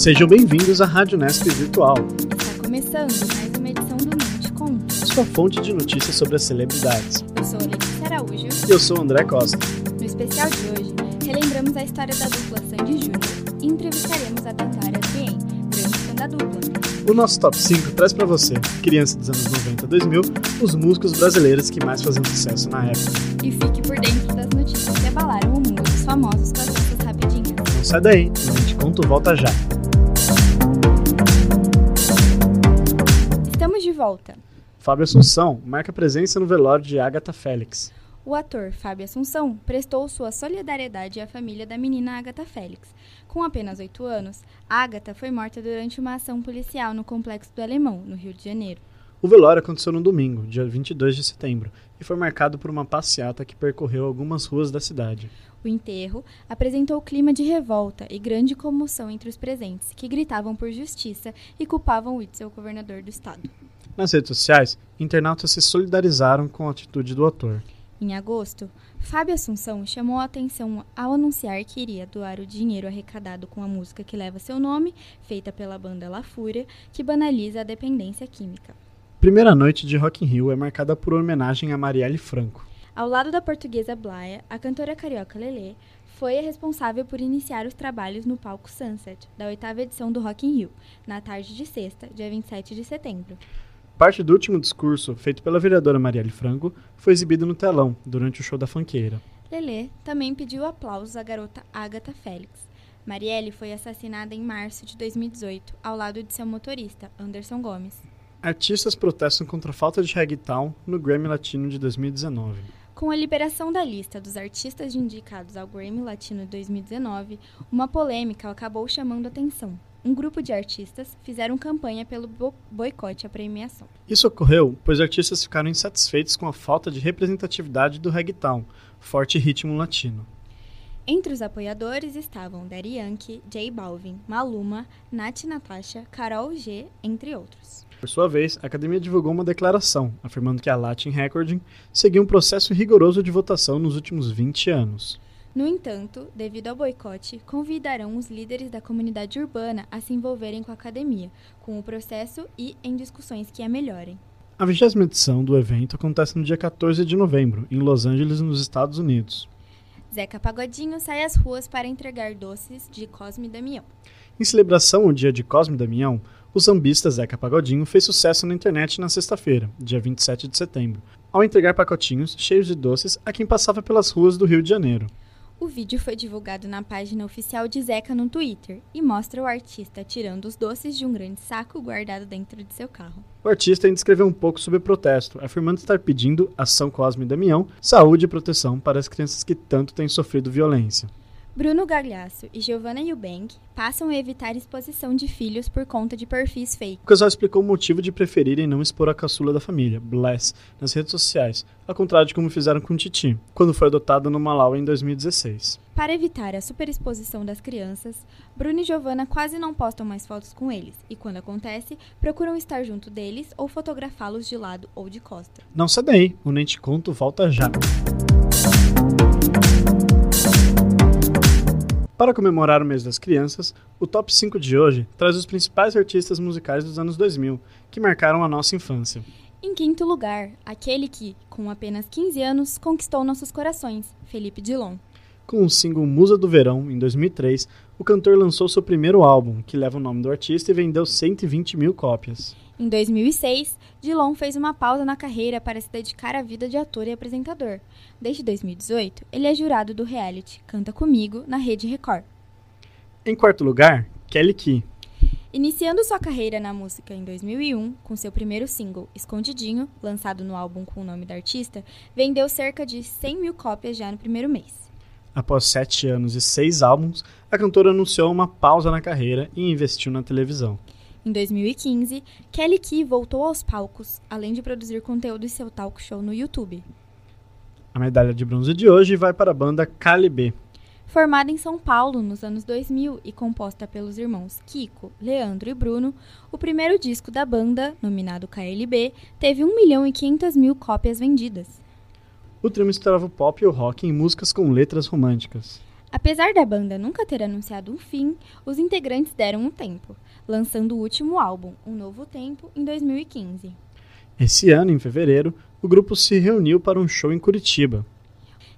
Sejam bem-vindos à Rádio Nesp Virtual, Está começando mais uma edição do Conto. sua fonte de notícias sobre as celebridades. Eu sou a Letícia Araújo. E eu sou André Costa. No especial de hoje, relembramos a história da dupla Sandy Júnior e entrevistaremos a Dandara Bien, grande fã da dupla. O nosso top 5 traz pra você, criança dos anos 90 a 2000, os músicos brasileiros que mais faziam sucesso na época. E fique por dentro das notícias que abalaram o mundo dos famosos com as nossas rapidinhas. Não sai daí, o Nem Te Conto volta já. Volta. Fábio Assunção marca presença no velório de Agatha Félix. O ator Fábio Assunção prestou sua solidariedade à família da menina Agatha Félix. Com apenas 8 anos, Agatha foi morta durante uma ação policial no Complexo do Alemão, no Rio de Janeiro. O velório aconteceu no domingo, dia 22 de setembro, e foi marcado por uma passeata que percorreu algumas ruas da cidade. O enterro apresentou clima de revolta e grande comoção entre os presentes, que gritavam por justiça e culpavam Witzel, governador do estado. Nas redes sociais, internautas se solidarizaram com a atitude do ator. Em agosto, Fábio Assunção chamou a atenção ao anunciar que iria doar o dinheiro arrecadado com a música que leva seu nome, feita pela banda La Fúria, que banaliza a dependência química. Primeira noite de Rock in Rio é marcada por homenagem a Marielle Franco. Ao lado da portuguesa Blaia, a cantora carioca Lelê foi a responsável por iniciar os trabalhos no palco Sunset, da oitava edição do Rock in Rio, na tarde de sexta, dia 27 de setembro. Parte do último discurso, feito pela vereadora Marielle Franco, foi exibido no telão, durante o show da funkeira. Lelê também pediu aplausos à garota Agatha Félix. Marielle foi assassinada em março de 2018, ao lado de seu motorista, Anderson Gomes. Artistas protestam contra a falta de reggaeton no Grammy Latino de 2019. Com a liberação da lista dos artistas indicados ao Grammy Latino 2019, uma polêmica acabou chamando atenção. Um grupo de artistas fizeram campanha pelo bo- boicote à premiação. Isso ocorreu pois artistas ficaram insatisfeitos com a falta de representatividade do reggaeton, forte ritmo latino. Entre os apoiadores estavam Daddy Yankee, J Balvin, Maluma, Nath Natasha, Carol G, entre outros. Por sua vez, a academia divulgou uma declaração, afirmando que a Latin Recording seguiu um processo rigoroso de votação nos últimos 20 anos. No entanto, devido ao boicote, convidarão os líderes da comunidade urbana a se envolverem com a academia, com o processo e em discussões que a melhorem. A 20 edição do evento acontece no dia 14 de novembro, em Los Angeles, nos Estados Unidos. Zeca Pagodinho sai às ruas para entregar doces de Cosme e Damião. Em celebração ao dia de Cosme e Damião, o sambista Zeca Pagodinho fez sucesso na internet na sexta-feira, dia 27 de setembro, ao entregar pacotinhos cheios de doces a quem passava pelas ruas do Rio de Janeiro. O vídeo foi divulgado na página oficial de Zeca no Twitter e mostra o artista tirando os doces de um grande saco guardado dentro de seu carro. O artista ainda escreveu um pouco sobre o protesto, afirmando estar pedindo ação Cosme e Damião, saúde e proteção para as crianças que tanto têm sofrido violência. Bruno Gagliasso e Giovanna Eubank passam a evitar exposição de filhos por conta de perfis fake. O casal explicou o motivo de preferirem não expor a caçula da família, Bless, nas redes sociais, ao contrário de como fizeram com Titi, quando foi adotada no Malau em 2016. Para evitar a superexposição das crianças, Bruno e Giovanna quase não postam mais fotos com eles, e quando acontece, procuram estar junto deles ou fotografá-los de lado ou de costa. Não sai daí, o Nem Te Conto volta já. Para comemorar o mês das crianças, o top 5 de hoje traz os principais artistas musicais dos anos 2000, que marcaram a nossa infância. Em quinto lugar, aquele que, com apenas 15 anos, conquistou nossos corações, Felipe Dilon. Com o single Musa do Verão, em 2003, o cantor lançou seu primeiro álbum, que leva o nome do artista e vendeu 120 mil cópias. Em 2006, Dilon fez uma pausa na carreira para se dedicar à vida de ator e apresentador. Desde 2018, ele é jurado do reality Canta Comigo na Rede Record. Em quarto lugar, Kelly Key. Iniciando sua carreira na música em 2001, com seu primeiro single, Escondidinho, lançado no álbum com o nome da artista, vendeu cerca de 100 mil cópias já no primeiro mês. Após sete anos e seis álbuns, a cantora anunciou uma pausa na carreira e investiu na televisão. Em 2015, Kelly Key voltou aos palcos, além de produzir conteúdo em seu talk show no YouTube. A medalha de bronze de hoje vai para a banda Calibre. Formada em São Paulo nos anos 2000 e composta pelos irmãos Kiko, Leandro e Bruno, o primeiro disco da banda, nominado KLB, teve 1 milhão e 500 mil cópias vendidas. O trio misturava o pop e o rock em músicas com letras românticas. Apesar da banda nunca ter anunciado um fim, os integrantes deram um tempo, lançando o último álbum, Um Novo Tempo, em 2015. Esse ano, em fevereiro, o grupo se reuniu para um show em Curitiba.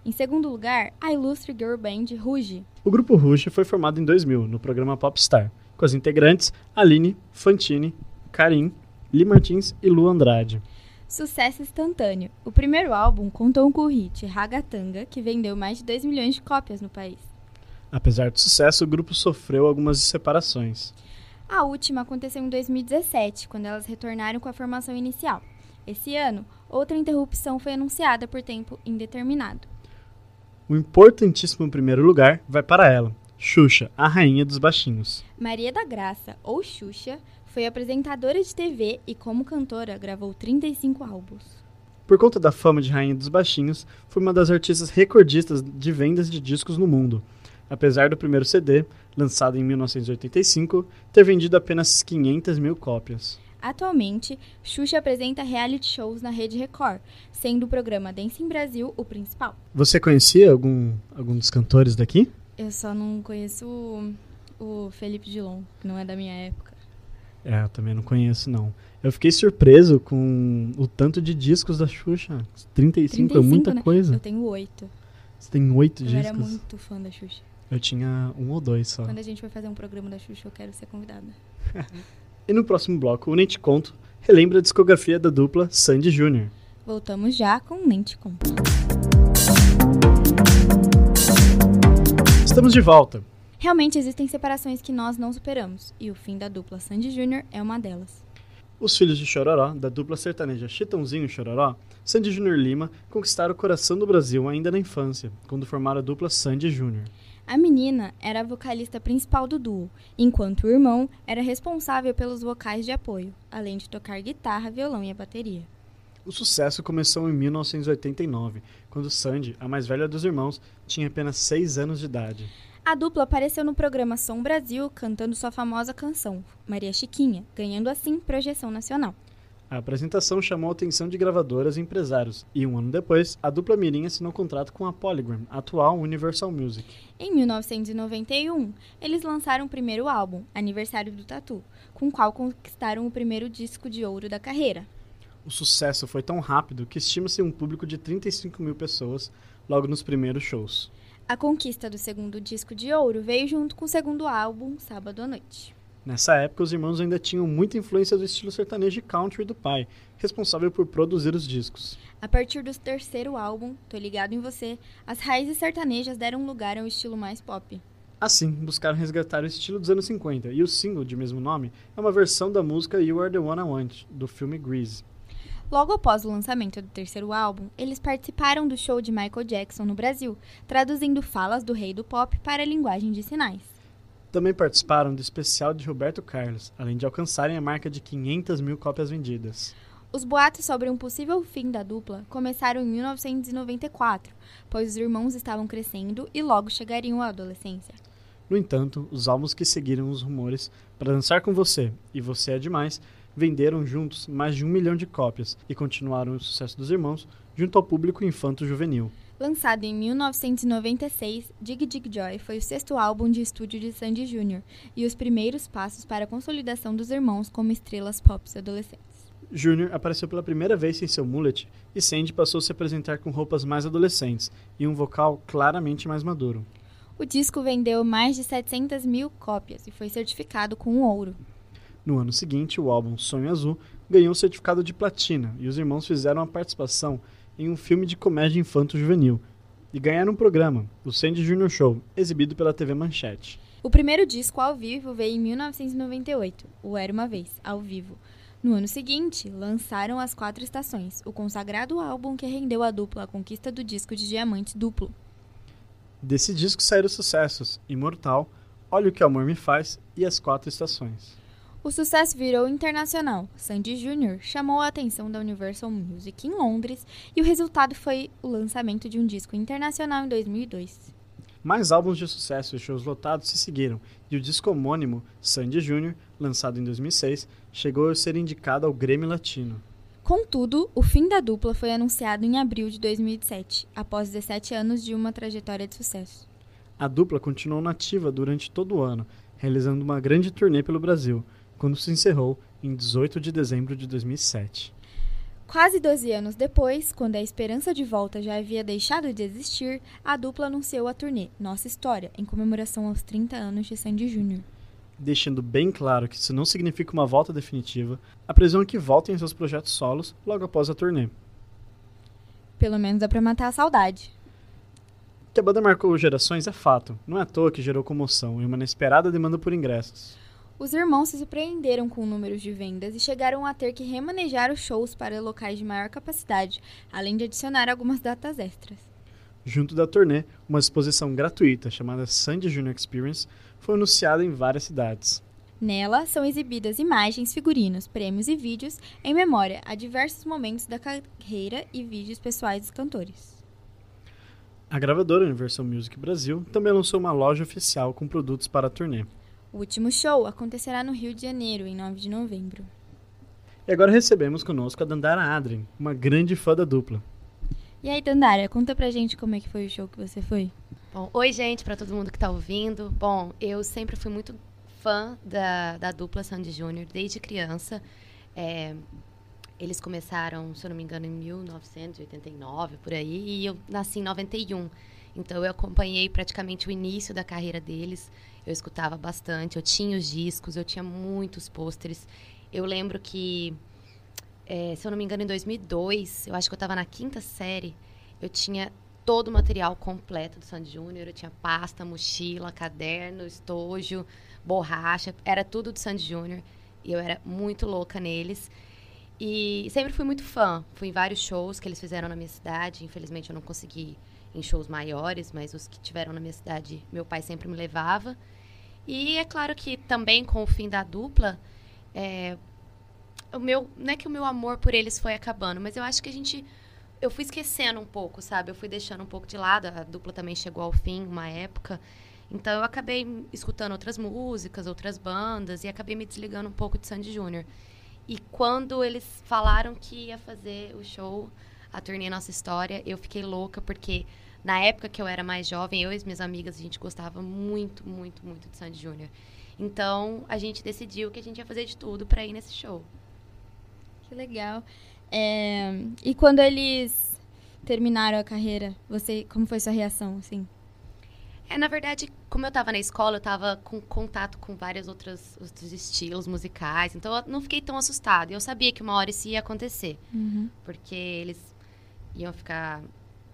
Em segundo lugar, a ilustre girl band Ruge. O grupo Ruge foi formado em 2000, no programa Popstar, com as integrantes Aline, Fantini, Karim, Li Martins e Lu Andrade. Sucesso instantâneo. O primeiro álbum contou com o hit Ragatanga, que vendeu mais de 2 milhões de cópias no país. Apesar do sucesso, o grupo sofreu algumas separações. A última aconteceu em 2017, quando elas retornaram com a formação inicial. Esse ano, outra interrupção foi anunciada por tempo indeterminado. O importantíssimo primeiro lugar vai para ela, Xuxa, a rainha dos baixinhos. Maria da Graça, ou Xuxa, foi apresentadora de TV e, como cantora, gravou 35 álbuns. Por conta da fama de rainha dos baixinhos, foi uma das artistas recordistas de vendas de discos no mundo. Apesar do primeiro CD, lançado em 1985, ter vendido apenas 500 mil cópias. Atualmente, Xuxa apresenta reality shows na Rede Record, sendo o programa Dance em Brasil o principal. Você conhecia algum, algum dos cantores daqui? Eu só não conheço o, o Felipe Dilon, que não é da minha época. É, eu também não conheço, não. Eu fiquei surpreso com o tanto de discos da Xuxa. 35, 35 é muita né? coisa. Eu tenho oito. Você tem oito eu discos? Eu era muito fã da Xuxa. Eu tinha um ou dois só. Quando a gente vai fazer um programa da Xuxa, eu quero ser convidada. e no próximo bloco, o Nem Te Conto relembra a discografia da dupla Sandy Jr. Voltamos já com o Nem Te Conto. Estamos de volta. Realmente existem separações que nós não superamos, e o fim da dupla Sandy Jr. é uma delas. Os filhos de Chororó, da dupla sertaneja Chitãozinho e Chororó, Sandy Júnior Lima, conquistaram o coração do Brasil ainda na infância, quando formaram a dupla Sandy Júnior. A menina era a vocalista principal do duo, enquanto o irmão era responsável pelos vocais de apoio, além de tocar guitarra, violão e a bateria. O sucesso começou em 1989, quando Sandy, a mais velha dos irmãos, tinha apenas 6 anos de idade. A dupla apareceu no programa Som Brasil cantando sua famosa canção, Maria Chiquinha, ganhando assim projeção nacional. A apresentação chamou a atenção de gravadoras e empresários, e um ano depois, a dupla Mirim assinou contrato com a Polygram, atual Universal Music. Em 1991, eles lançaram o primeiro álbum, Aniversário do Tatu, com o qual conquistaram o primeiro disco de ouro da carreira. O sucesso foi tão rápido que estima-se um público de 35 mil pessoas logo nos primeiros shows. A conquista do segundo disco de ouro veio junto com o segundo álbum, Sábado à Noite. Nessa época, os irmãos ainda tinham muita influência do estilo sertanejo e country do pai, responsável por produzir os discos. A partir do terceiro álbum, Tô Ligado em Você, as raízes sertanejas deram lugar ao estilo mais pop. Assim, buscaram resgatar o estilo dos anos 50, e o single de mesmo nome é uma versão da música You Are the One I Want, do filme Grease. Logo após o lançamento do terceiro álbum, eles participaram do show de Michael Jackson no Brasil, traduzindo falas do rei do pop para a linguagem de sinais. Também participaram do especial de Roberto Carlos, além de alcançarem a marca de 500 mil cópias vendidas. Os boatos sobre um possível fim da dupla começaram em 1994, pois os irmãos estavam crescendo e logo chegariam à adolescência. No entanto, os álbuns que seguiram os rumores para dançar com você e Você é Demais venderam juntos mais de um milhão de cópias e continuaram o sucesso dos irmãos junto ao público infanto-juvenil. Lançado em 1996, Dig Dig Joy foi o sexto álbum de estúdio de Sandy Jr. e os primeiros passos para a consolidação dos irmãos como estrelas pop adolescentes. Júnior apareceu pela primeira vez sem seu mullet e Sandy passou a se apresentar com roupas mais adolescentes e um vocal claramente mais maduro. O disco vendeu mais de 700 mil cópias e foi certificado com ouro. No ano seguinte, o álbum Sonho Azul ganhou o certificado de platina e os irmãos fizeram uma participação em um filme de comédia infanto-juvenil e ganharam um programa, o Sandy Junior Show, exibido pela TV Manchete. O primeiro disco ao vivo veio em 1998, o Era Uma Vez, ao vivo. No ano seguinte, lançaram As Quatro Estações, o consagrado álbum que rendeu à dupla a conquista do disco de diamante duplo. Desse disco saíram sucessos Imortal, Olha o que o Amor Me Faz e As Quatro Estações. O sucesso virou internacional. Sandy Jr. chamou a atenção da Universal Music em Londres e o resultado foi o lançamento de um disco internacional em 2002. Mais álbuns de sucesso e shows lotados se seguiram, e o disco homônimo, Sandy Jr., lançado em 2006, chegou a ser indicado ao Grêmio Latino. Contudo, o fim da dupla foi anunciado em abril de 2007, após 17 anos de uma trajetória de sucesso. A dupla continuou nativa durante todo o ano, realizando uma grande turnê pelo Brasil, quando se encerrou em 18 de dezembro de 2007. Quase 12 anos depois, quando a esperança de volta já havia deixado de existir, a dupla anunciou a turnê Nossa História, em comemoração aos 30 anos de Sandy Júnior. Deixando bem claro que isso não significa uma volta definitiva, apresentam que voltem em seus projetos solos logo após a turnê. Pelo menos dá pra matar a saudade. Que a banda marcou gerações é fato, não é à toa que gerou comoção e uma inesperada demanda por ingressos. Os irmãos se surpreenderam com números de vendas e chegaram a ter que remanejar os shows para locais de maior capacidade, além de adicionar algumas datas extras. Junto da turnê, uma exposição gratuita chamada Sandy Junior Experience foi anunciada em várias cidades. Nela são exibidas imagens, figurinos, prêmios e vídeos em memória a diversos momentos da carreira e vídeos pessoais dos cantores. A gravadora Universal Music Brasil também lançou uma loja oficial com produtos para a turnê. O último show acontecerá no Rio de Janeiro, em 9 de novembro. E agora recebemos conosco a Dandara Adrien, uma grande fã da dupla. E aí, Dandara, conta pra gente como é que foi o show que você foi. Bom, oi, gente, para todo mundo que tá ouvindo. Bom, eu sempre fui muito fã da, da dupla Sandy Júnior, desde criança. É, eles começaram, se eu não me engano, em 1989, por aí, e eu nasci em 91. Então eu acompanhei praticamente o início da carreira deles. Eu escutava bastante, eu tinha os discos, eu tinha muitos pôsteres. Eu lembro que, é, se eu não me engano, em 2002, eu acho que eu estava na quinta série, eu tinha todo o material completo do Sandy Júnior. Eu tinha pasta, mochila, caderno, estojo, borracha, era tudo do Sandy Júnior. E eu era muito louca neles. E sempre fui muito fã. Fui em vários shows que eles fizeram na minha cidade. Infelizmente eu não consegui em shows maiores, mas os que tiveram na minha cidade, meu pai sempre me levava. E é claro que também com o fim da dupla, é, o meu, não é que o meu amor por eles foi acabando, mas eu acho que a gente eu fui esquecendo um pouco, sabe? Eu fui deixando um pouco de lado. A dupla também chegou ao fim, uma época. Então eu acabei escutando outras músicas, outras bandas e acabei me desligando um pouco de Sandy Júnior. E quando eles falaram que ia fazer o show, a turnê Nossa História, eu fiquei louca porque na época que eu era mais jovem, eu e as minhas amigas, a gente gostava muito, muito, muito de Sandy Júnior. Então, a gente decidiu que a gente ia fazer de tudo para ir nesse show. Que legal. É, e quando eles terminaram a carreira, você, como foi sua reação, assim? É, na verdade, como eu estava na escola, eu estava com contato com vários outros, outros estilos musicais, então eu não fiquei tão assustada. Eu sabia que uma hora isso ia acontecer, uhum. porque eles iam ficar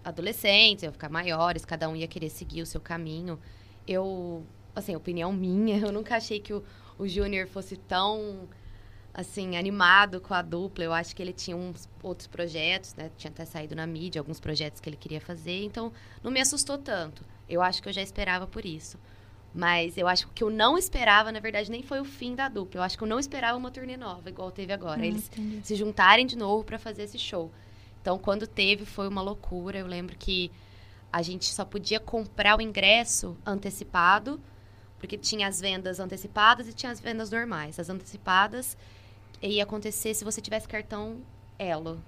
adolescentes, iam ficar maiores, cada um ia querer seguir o seu caminho. Eu, assim, opinião minha, eu nunca achei que o, o Júnior fosse tão, assim, animado com a dupla. Eu acho que ele tinha uns outros projetos, né? Tinha até saído na mídia, alguns projetos que ele queria fazer, então não me assustou tanto. Eu acho que eu já esperava por isso. Mas eu acho que eu não esperava, na verdade, nem foi o fim da dupla. Eu acho que eu não esperava uma turnê nova, igual teve agora. Hum, Eles entendi. se juntarem de novo para fazer esse show. Então, quando teve, foi uma loucura. Eu lembro que a gente só podia comprar o ingresso antecipado, porque tinha as vendas antecipadas e tinha as vendas normais. As antecipadas ia acontecer se você tivesse cartão Elo.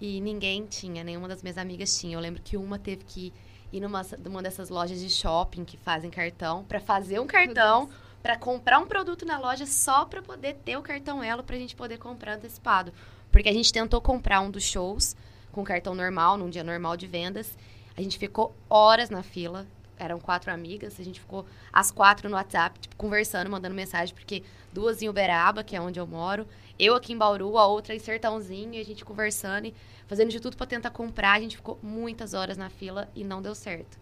E ninguém tinha, nenhuma das minhas amigas tinha. Eu lembro que uma teve que ir numa, numa dessas lojas de shopping que fazem cartão para fazer um cartão para comprar um produto na loja só para poder ter o cartão Elo para a gente poder comprar antecipado. Porque a gente tentou comprar um dos shows com cartão normal, num dia normal de vendas. A gente ficou horas na fila. Eram quatro amigas. A gente ficou as quatro no WhatsApp, tipo, conversando, mandando mensagem, porque duas em Uberaba, que é onde eu moro. Eu aqui em Bauru, a outra em Sertãozinho. E a gente conversando e fazendo de tudo para tentar comprar. A gente ficou muitas horas na fila e não deu certo.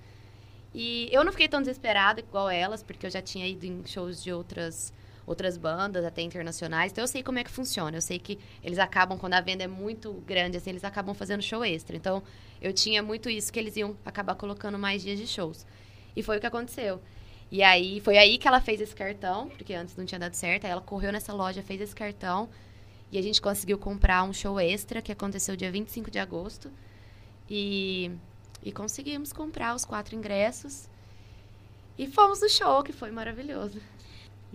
E eu não fiquei tão desesperada igual elas, porque eu já tinha ido em shows de outras outras bandas, até internacionais. Então eu sei como é que funciona. Eu sei que eles acabam, quando a venda é muito grande, assim, eles acabam fazendo show extra. Então eu tinha muito isso que eles iam acabar colocando mais dias de shows. E foi o que aconteceu. E aí, foi aí que ela fez esse cartão, porque antes não tinha dado certo. Aí ela correu nessa loja, fez esse cartão. E a gente conseguiu comprar um show extra, que aconteceu dia 25 de agosto. E, e conseguimos comprar os quatro ingressos. E fomos no show, que foi maravilhoso.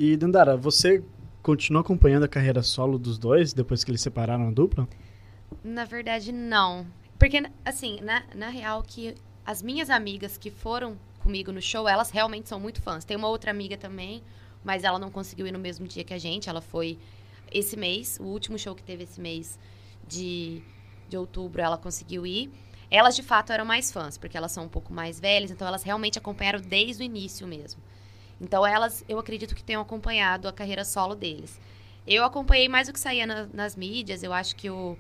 E Dandara, você continuou acompanhando a carreira solo dos dois depois que eles separaram a dupla? Na verdade, não. Porque, assim, na, na real, que as minhas amigas que foram comigo no show, elas realmente são muito fãs. Tem uma outra amiga também, mas ela não conseguiu ir no mesmo dia que a gente. Ela foi esse mês, o último show que teve esse mês de, de outubro, ela conseguiu ir. Elas, de fato, eram mais fãs, porque elas são um pouco mais velhas, então elas realmente acompanharam desde o início mesmo. Então, elas, eu acredito que tenham acompanhado a carreira solo deles. Eu acompanhei mais o que saía na, nas mídias, eu acho que o,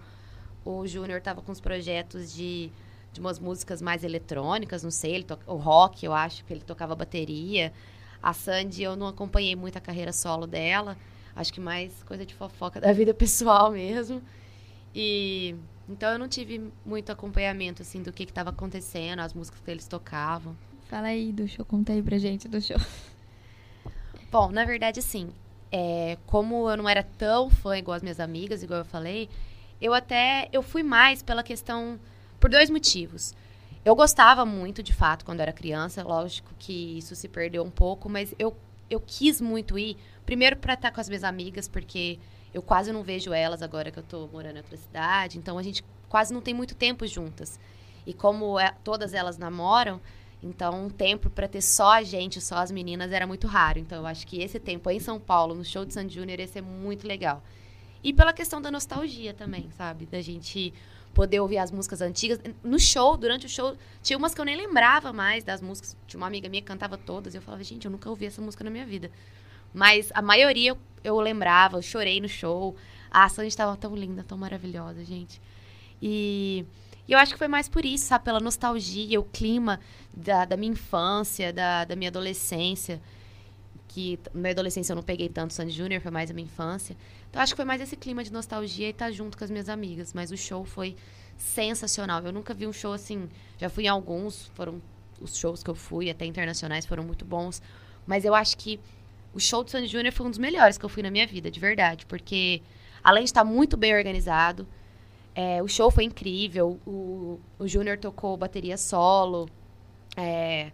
o Júnior estava com os projetos de, de umas músicas mais eletrônicas, não sei, ele to, o rock, eu acho que ele tocava bateria. A Sandy, eu não acompanhei muito a carreira solo dela, acho que mais coisa de fofoca da vida pessoal mesmo. E então eu não tive muito acompanhamento assim do que estava acontecendo, as músicas que eles tocavam. Fala aí do show, conta aí pra gente do show. Bom, na verdade, sim. É, como eu não era tão fã igual as minhas amigas, igual eu falei, eu até eu fui mais pela questão por dois motivos. Eu gostava muito, de fato, quando era criança. Lógico que isso se perdeu um pouco, mas eu, eu quis muito ir. Primeiro para estar com as minhas amigas, porque eu quase não vejo elas agora que eu tô morando em outra cidade. Então a gente quase não tem muito tempo juntas. E como é, todas elas namoram, então um tempo para ter só a gente, só as meninas, era muito raro. Então eu acho que esse tempo em São Paulo, no show de San Júnior, ia ser muito legal. E pela questão da nostalgia também, sabe? Da gente poder ouvir as músicas antigas. No show, durante o show, tinha umas que eu nem lembrava mais das músicas. Tinha uma amiga minha que cantava todas. E eu falava, gente, eu nunca ouvi essa música na minha vida. Mas a maioria eu, eu lembrava, eu chorei no show. A Sandy estava tão linda, tão maravilhosa, gente. E, e, eu acho que foi mais por isso, sabe? Pela nostalgia, o clima da, da minha infância, da, da minha adolescência. Que na minha adolescência eu não peguei tanto Sandy Júnior, foi mais a minha infância. Então acho que foi mais esse clima de nostalgia e estar tá junto com as minhas amigas. Mas o show foi sensacional. Eu nunca vi um show assim. Já fui em alguns, foram os shows que eu fui, até internacionais, foram muito bons. Mas eu acho que o show do Sandy Júnior foi um dos melhores que eu fui na minha vida, de verdade. Porque, além de estar muito bem organizado, é, o show foi incrível. O, o Júnior tocou bateria solo. É,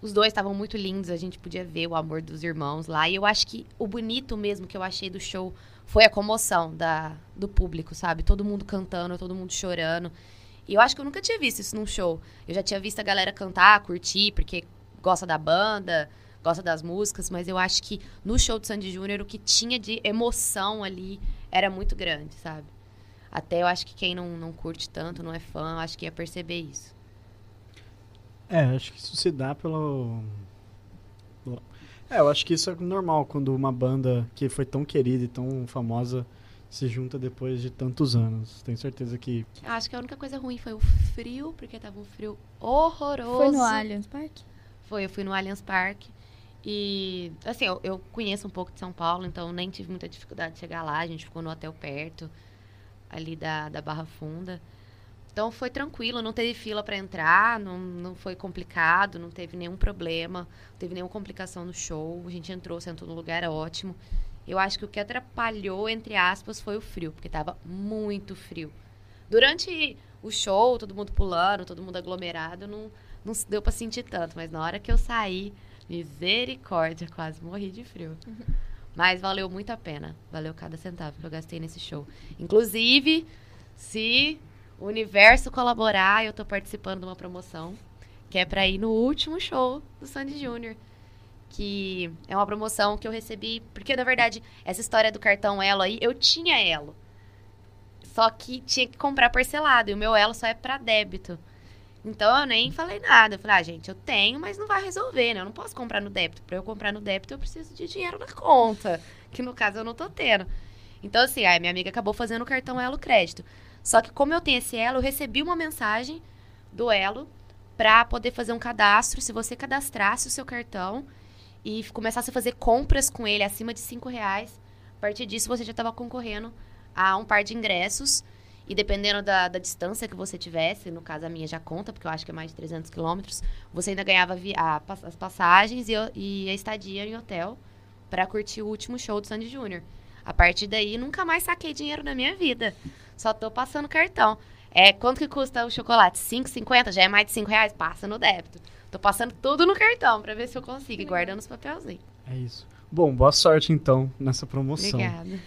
os dois estavam muito lindos, a gente podia ver o amor dos irmãos lá. E eu acho que o bonito mesmo que eu achei do show foi a comoção da, do público, sabe? Todo mundo cantando, todo mundo chorando. E eu acho que eu nunca tinha visto isso num show. Eu já tinha visto a galera cantar, curtir, porque gosta da banda, gosta das músicas, mas eu acho que no show do Sandy Júnior o que tinha de emoção ali era muito grande, sabe? Até eu acho que quem não, não curte tanto, não é fã, eu acho que ia perceber isso. É, acho que isso se dá pelo. É, eu acho que isso é normal quando uma banda que foi tão querida e tão famosa se junta depois de tantos anos. Tenho certeza que. Acho que a única coisa ruim foi o frio, porque tava um frio horroroso. Foi no Allianz Parque? Foi, eu fui no Allianz Parque. E, assim, eu, eu, conheço um pouco de São Paulo, então nem tive muita dificuldade de chegar lá. A gente ficou no hotel perto, ali da, da Barra Funda. Então foi tranquilo, não teve fila para entrar, não, não foi complicado, não teve nenhum problema, não teve nenhuma complicação no show. A gente entrou, sentou no lugar, era ótimo. Eu acho que o que atrapalhou, entre aspas, foi o frio, porque estava muito frio. Durante o show, todo mundo pulando, todo mundo aglomerado, não, não deu para sentir tanto, mas na hora que eu saí, Misericórdia, quase morri de frio. Mas valeu muito a pena. Valeu cada centavo que eu gastei nesse show. Inclusive, se o universo colaborar, eu tô participando de uma promoção que é para ir no último show do Sandy Júnior. Que é uma promoção que eu recebi. Porque, na verdade, essa história do cartão Elo aí, eu tinha Elo. Só que tinha que comprar parcelado. E o meu Elo só é para débito. Então eu nem falei nada. Eu falei, ah, gente, eu tenho, mas não vai resolver, né? Eu não posso comprar no débito. Para eu comprar no débito, eu preciso de dinheiro na conta. Que no caso eu não tô tendo. Então, assim, aí minha amiga acabou fazendo o cartão Elo Crédito. Só que como eu tenho esse Elo, eu recebi uma mensagem do Elo para poder fazer um cadastro. Se você cadastrasse o seu cartão e começasse a fazer compras com ele acima de cinco reais, a partir disso você já estava concorrendo a um par de ingressos e dependendo da, da, distância que você tivesse, no caso a minha já conta, porque eu acho que é mais de 300 quilômetros, você ainda ganhava a, as passagens e, e, a estadia em hotel para curtir o último show do Sandy Júnior. A partir daí, nunca mais saquei dinheiro na minha vida. Só tô passando cartão. É, quanto que custa o chocolate? 5,50? Já é mais de 5 reais? Passa no débito. Tô passando tudo no cartão para ver se eu consigo, guardando os papelzinhos. É isso. Bom, boa sorte então nessa promoção. Obrigada.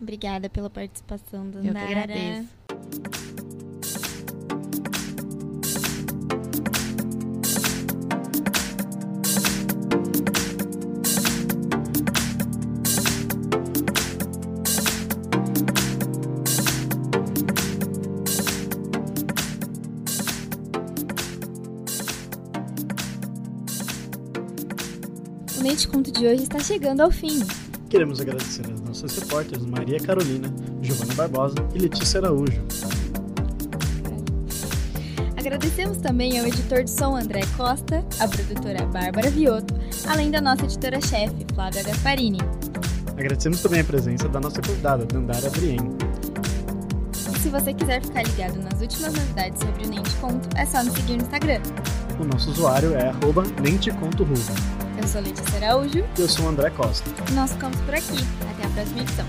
Obrigada pela participação, Dandara. Eu que agradeço. O Mente Conto de hoje está chegando ao fim. Queremos agradecer às nossas repórteres Maria Carolina, Giovana Barbosa e Letícia Araújo. Agradecemos também ao editor de som André Costa, a produtora Bárbara Viotto, além da nossa editora-chefe, Flávia Gasparini. Agradecemos também a presença da nossa convidada, Dandara Adrien. E se você quiser ficar ligado nas últimas novidades sobre o Nem Te Conto, é só nos seguir no Instagram. O nosso usuário é arroba. Eu sou Letícia Araújo E eu sou o André Costa. nós ficamos por aqui. Até a próxima edição.